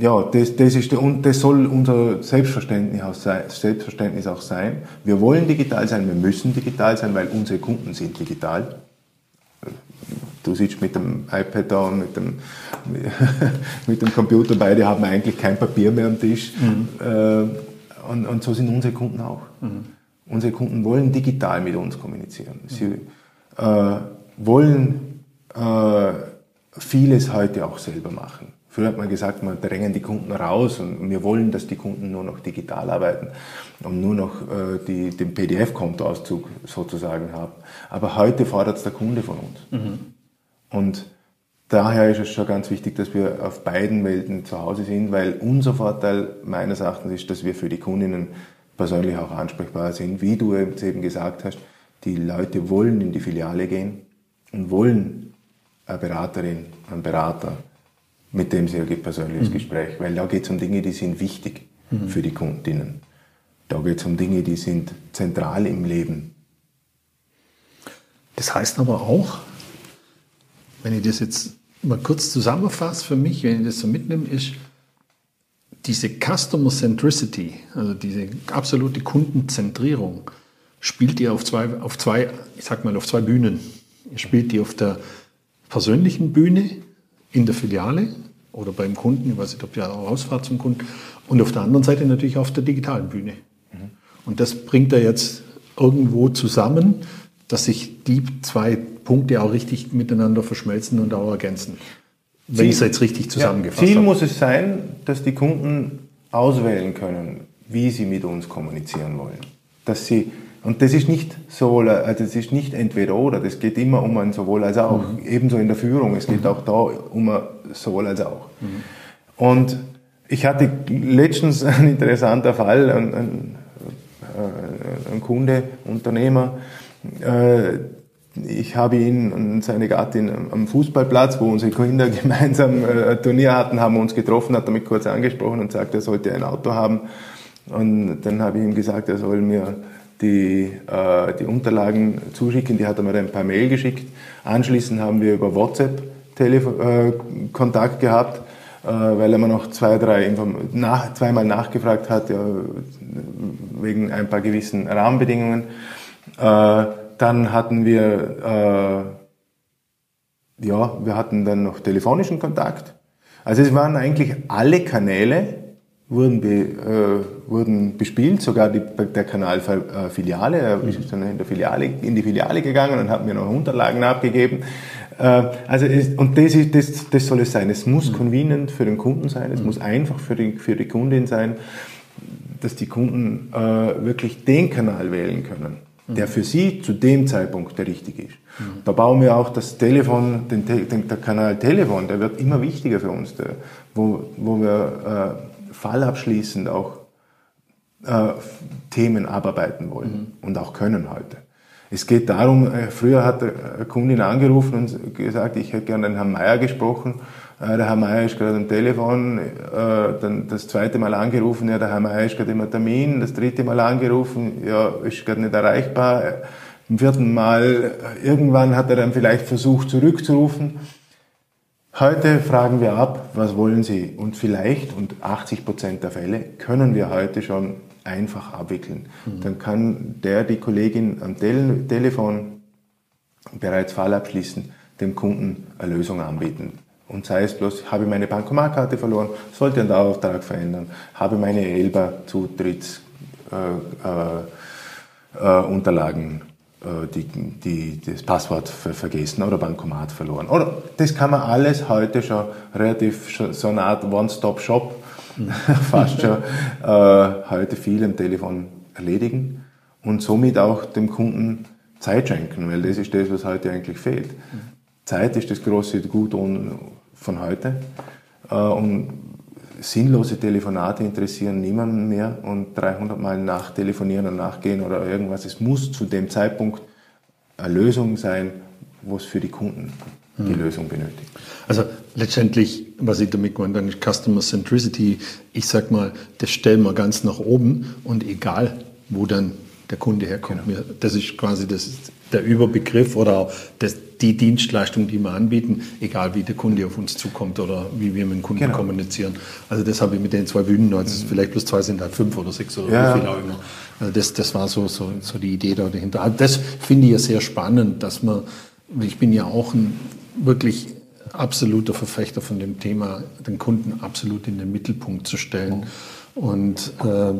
ja, das, das, ist der, und das soll unser Selbstverständnis auch, sein, Selbstverständnis auch sein. Wir wollen digital sein, wir müssen digital sein, weil unsere Kunden sind digital. Du sitzt mit dem iPad da und mit dem, mit dem Computer, beide haben eigentlich kein Papier mehr am Tisch. Mhm. Äh, und, und, so sind unsere Kunden auch. Mhm. Unsere Kunden wollen digital mit uns kommunizieren. Sie äh, wollen äh, vieles heute auch selber machen. Früher hat man gesagt, man drängen die Kunden raus und wir wollen, dass die Kunden nur noch digital arbeiten und nur noch äh, die, den PDF-Kontoauszug sozusagen haben. Aber heute fordert es der Kunde von uns. Mhm. Und daher ist es schon ganz wichtig, dass wir auf beiden Welten zu Hause sind, weil unser Vorteil meines Erachtens ist, dass wir für die Kundinnen persönlich auch ansprechbar sind. Wie du eben gesagt hast, die Leute wollen in die Filiale gehen und wollen eine Beraterin, einen Berater, mit dem sie ein persönliches mhm. Gespräch, weil da geht es um Dinge, die sind wichtig mhm. für die Kundinnen. Da geht es um Dinge, die sind zentral im Leben. Das heißt aber auch, wenn ich das jetzt mal kurz zusammenfasse für mich, wenn ich das so mitnehme, ist diese Customer Centricity, also diese absolute Kundenzentrierung, spielt ihr auf zwei, auf zwei, ich sag mal, auf zwei Bühnen. Ihr spielt die auf der persönlichen Bühne in der Filiale oder beim Kunden, ich weiß nicht, ob ihr auch rausfahrt zum Kunden, und auf der anderen Seite natürlich auf der digitalen Bühne. Mhm. Und das bringt er jetzt irgendwo zusammen, dass sich die zwei Punkte auch richtig miteinander verschmelzen und auch ergänzen. Wenn ich es jetzt richtig zusammengefasst ja, Ziel habe. muss es sein, dass die Kunden auswählen können, wie sie mit uns kommunizieren wollen. Dass sie und das ist nicht sowohl, also das ist nicht entweder oder, das geht immer um ein sowohl als auch. Mhm. Ebenso in der Führung, es geht mhm. auch da um ein sowohl als auch. Mhm. Und ich hatte letztens einen interessanten Fall, ein, ein, äh, ein Kunde, Unternehmer, äh, ich habe ihn und seine Gattin am Fußballplatz, wo unsere Kinder gemeinsam ein Turnier hatten, haben uns getroffen, hat mich kurz angesprochen und sagt, er sollte ein Auto haben. Und dann habe ich ihm gesagt, er soll mir die, äh, die Unterlagen zuschicken. Die hat er mir dann per Mail geschickt. Anschließend haben wir über WhatsApp Telefon, äh, Kontakt gehabt, äh, weil er mir noch zwei, drei Inform nach, zweimal nachgefragt hat, ja, wegen ein paar gewissen Rahmenbedingungen. Äh, dann hatten wir, äh, ja, wir hatten dann noch telefonischen Kontakt. Also es waren eigentlich alle Kanäle, wurden, be, äh, wurden bespielt, sogar die, der Kanal äh, Filiale. Er ist dann in, der Filiale, in die Filiale gegangen und hat mir noch Unterlagen abgegeben. Äh, also es, und das, ist, das, das soll es sein. Es muss mhm. convenient für den Kunden sein, es mhm. muss einfach für die, für die Kundin sein, dass die Kunden äh, wirklich den Kanal wählen können, mhm. der für sie zu dem Zeitpunkt der richtige ist. Mhm. Da bauen wir auch das Telefon, den, den, der Kanal Telefon, der wird immer wichtiger für uns, der, wo, wo wir äh, fallabschließend auch äh, Themen abarbeiten wollen mhm. und auch können heute. Es geht darum, äh, früher hat eine Kundin angerufen und gesagt, ich hätte gerne den Herrn Meier gesprochen. Äh, der Herr Meier ist gerade am Telefon, äh, dann das zweite Mal angerufen, ja, der Herr Meier ist gerade im Termin, das dritte Mal angerufen, ja, ist gerade nicht erreichbar. Im vierten Mal, irgendwann hat er dann vielleicht versucht zurückzurufen. Heute fragen wir ab, was wollen Sie? Und vielleicht, und 80 Prozent der Fälle, können wir heute schon einfach abwickeln. Mhm. Dann kann der, die Kollegin am Tele Telefon bereits Fall abschließen, dem Kunden eine Lösung anbieten. Und sei es bloß, habe ich meine Bankomatkarte verloren, sollte einen Dauerauftrag verändern, habe meine Elba-Zutrittsunterlagen äh, äh, äh, die, die, das Passwort vergessen oder Bankomat verloren. Oder das kann man alles heute schon relativ so eine Art One-Stop-Shop fast schon äh, heute viel am Telefon erledigen und somit auch dem Kunden Zeit schenken, weil das ist das, was heute eigentlich fehlt. Zeit ist das große Gut von heute. Äh, und sinnlose Telefonate interessieren niemanden mehr und 300 Mal nachtelefonieren und nachgehen oder irgendwas. Es muss zu dem Zeitpunkt eine Lösung sein, wo es für die Kunden die hm. Lösung benötigt. Also letztendlich, was ich damit meine, dann ist Customer Centricity, ich sag mal, das stellen wir ganz nach oben und egal, wo dann der Kunde herkommt. Genau. Das ist quasi das, der Überbegriff oder auch das, die Dienstleistung, die wir anbieten, egal wie der Kunde auf uns zukommt oder wie wir mit dem Kunden genau. kommunizieren. Also das habe ich mit den zwei Bühnen, also mhm. vielleicht plus zwei sind halt fünf oder sechs oder ja. wie viel auch immer. Also das, das war so, so, so die Idee da dahinter. Also das finde ich ja sehr spannend, dass man, ich bin ja auch ein wirklich absoluter Verfechter von dem Thema, den Kunden absolut in den Mittelpunkt zu stellen. Mhm. Und äh,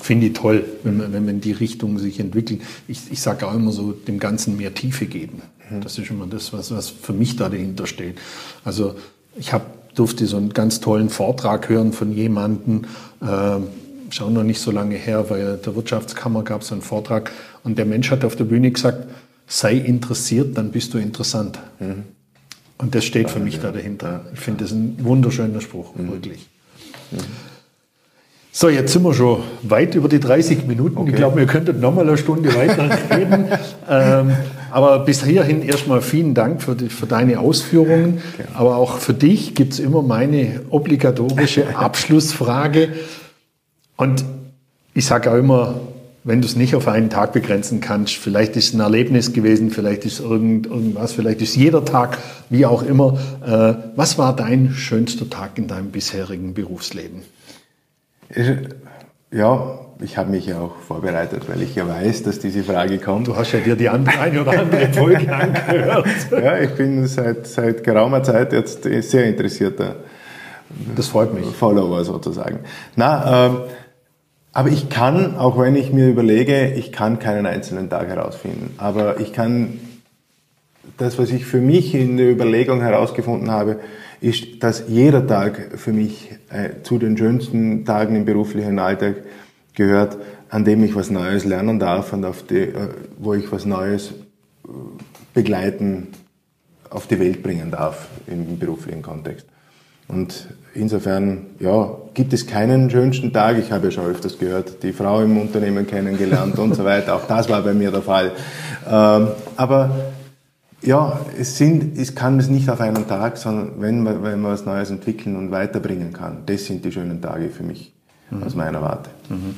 finde ich toll, wenn man, wenn man die Richtung sich entwickelt. Ich, ich sage auch immer so, dem Ganzen mehr Tiefe geben. Mhm. Das ist immer das, was, was für mich da dahinter steht. Also ich hab, durfte so einen ganz tollen Vortrag hören von jemandem, äh, schon noch nicht so lange her, weil der Wirtschaftskammer gab es einen Vortrag und der Mensch hat auf der Bühne gesagt, sei interessiert, dann bist du interessant. Mhm. Und das steht für mich da dahinter. Ich finde das ein wunderschöner Spruch, mhm. wirklich. Mhm. So, jetzt sind wir schon weit über die 30 Minuten. Okay. Ich glaube, wir könnten noch mal eine Stunde weiter reden. ähm, aber bis hierhin erstmal vielen Dank für, die, für deine Ausführungen. Okay. Aber auch für dich gibt es immer meine obligatorische Abschlussfrage. Und ich sage auch immer, wenn du es nicht auf einen Tag begrenzen kannst, vielleicht ist es ein Erlebnis gewesen, vielleicht ist irgend, irgendwas, vielleicht ist jeder Tag, wie auch immer. Äh, was war dein schönster Tag in deinem bisherigen Berufsleben? Ja, ich habe mich ja auch vorbereitet, weil ich ja weiß, dass diese Frage kommt. Du hast ja dir die eine oder andere Folge angehört. ja, ich bin seit, seit geraumer Zeit jetzt sehr interessierter das freut mich. Follower sozusagen. Na, ähm, aber ich kann, auch wenn ich mir überlege, ich kann keinen einzelnen Tag herausfinden. Aber ich kann das, was ich für mich in der Überlegung herausgefunden habe, ist, dass jeder Tag für mich äh, zu den schönsten Tagen im beruflichen Alltag gehört, an dem ich was Neues lernen darf und auf die, äh, wo ich was Neues äh, begleiten, auf die Welt bringen darf im beruflichen Kontext. Und insofern, ja, gibt es keinen schönsten Tag. Ich habe ja schon öfters gehört, die Frau im Unternehmen kennengelernt und so weiter. Auch das war bei mir der Fall. Ähm, aber ja, es, sind, es kann es nicht auf einen Tag, sondern wenn man, wenn man was Neues entwickeln und weiterbringen kann. Das sind die schönen Tage für mich, mhm. aus meiner Warte. Mhm.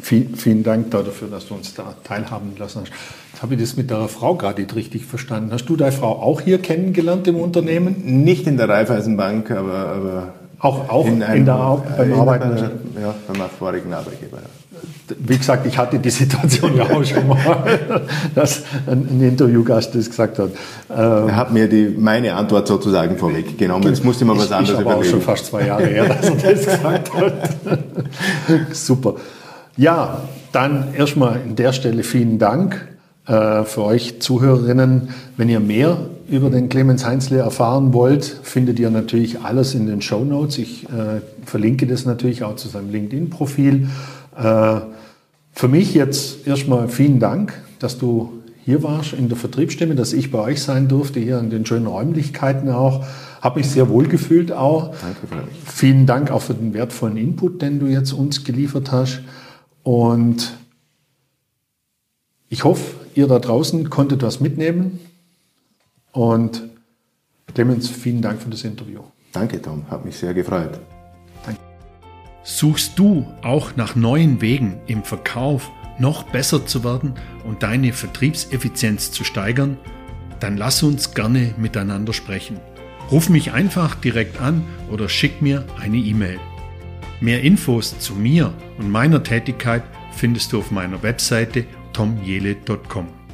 Vielen, vielen Dank dafür, dass du uns da teilhaben lassen hast. Jetzt habe ich das mit deiner Frau gerade nicht richtig verstanden. Hast du deine Frau auch hier kennengelernt im Unternehmen? Nicht in der Raiffeisenbank, aber, aber auch, auch in, einem, in der, beim Arbeiten? Ja, beim vorigen Arbeitgeber wie gesagt, ich hatte die Situation ja auch schon mal, dass ein Interviewgast das gesagt hat. er hat mir die, meine Antwort sozusagen vorweggenommen. Jetzt musste man was anderes ich überlegen. auch schon fast zwei Jahre her, dass er das gesagt hat. Super. Ja, dann erstmal an der Stelle vielen Dank äh, für euch Zuhörerinnen. Wenn ihr mehr über den Clemens Heinzle erfahren wollt, findet ihr natürlich alles in den Show Notes. Ich äh, verlinke das natürlich auch zu seinem LinkedIn-Profil. Äh, für mich jetzt erstmal vielen Dank, dass du hier warst in der Vertriebsstimme, dass ich bei euch sein durfte, hier in den schönen Räumlichkeiten auch. Habe mich sehr wohl gefühlt auch. Danke. Vielen Dank auch für den wertvollen Input, den du jetzt uns geliefert hast. Und ich hoffe, ihr da draußen konntet was mitnehmen. Und Clemens, vielen Dank für das Interview. Danke, Tom. Hat mich sehr gefreut. Suchst du auch nach neuen Wegen im Verkauf noch besser zu werden und deine Vertriebseffizienz zu steigern? Dann lass uns gerne miteinander sprechen. Ruf mich einfach direkt an oder schick mir eine E-Mail. Mehr Infos zu mir und meiner Tätigkeit findest du auf meiner Webseite tomjele.com.